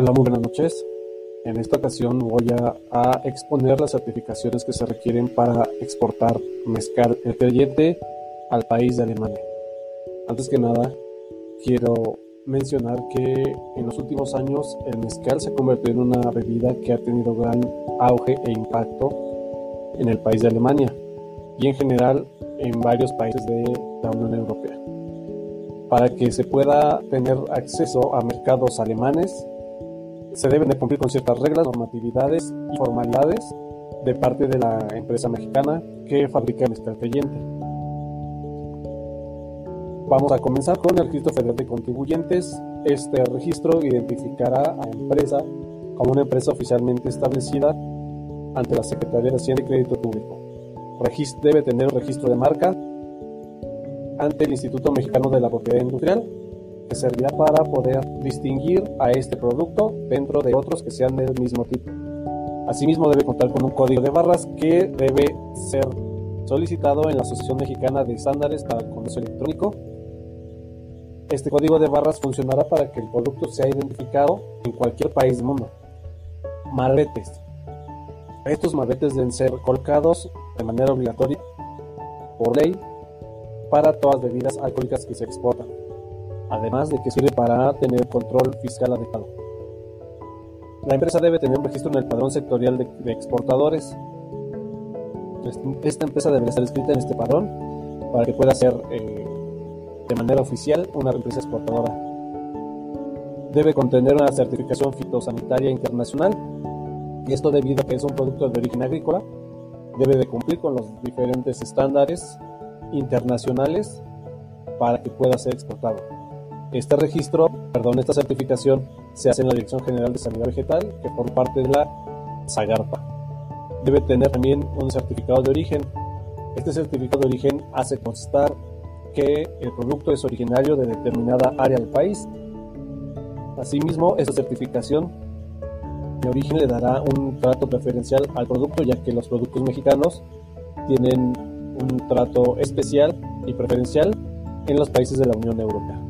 Hola, muy buenas noches. En esta ocasión voy a, a, exponer las certificaciones que se requieren para exportar mezcal detergente al país de Alemania. Antes que nada, quiero mencionar que en los últimos años el mezcal se ha convertido en una bebida que ha tenido gran auge e impacto en el país de Alemania y en general en varios países de la Unión Europea. Para que se pueda tener acceso a mercados alemanes, se deben de cumplir con ciertas reglas, normatividades y formalidades de parte de la empresa mexicana que fabrica mezcal creyente. Vamos a comenzar con el registro federal de contribuyentes. Este registro identificará a la empresa como una empresa oficialmente establecida ante la Secretaría de Hacienda y Crédito Público. Debe tener un registro de marca ante el Instituto Mexicano de la Propiedad Industrial que servirá para poder distinguir a este producto dentro de otros que sean del mismo tipo. Asimismo debe contar con un código de barras que debe ser solicitado en la Asociación Mexicana de Estándares para el Comercio Electrónico. Este código de barras funcionará para que el producto sea identificado en cualquier país del mundo. Marbetes. Estos marbetes deben ser colocados de manera obligatoria por ley para todas bebidas alcohólicas que se exportan además de que sirve para tener control fiscal adecuado. La empresa debe tener un registro en el padrón sectorial de, exportadores. Esta empresa debe estar inscrita en este padrón para que pueda ser eh, de manera oficial una empresa exportadora. Debe contener una certificación fitosanitaria internacional y esto debido a que es un producto de origen agrícola, debe de cumplir con los diferentes estándares internacionales para que pueda ser exportado. Este registro, perdón, esta certificación se hace en la Dirección General de Sanidad Vegetal, que forma parte de la SAGARPA. Debe tener también un certificado de origen. Este certificado de origen hace constar que el producto es originario de determinada área del país. Asimismo, esta certificación de origen le dará un trato preferencial al producto, ya que los productos mexicanos tienen un trato especial y preferencial en los países de la Unión Europea.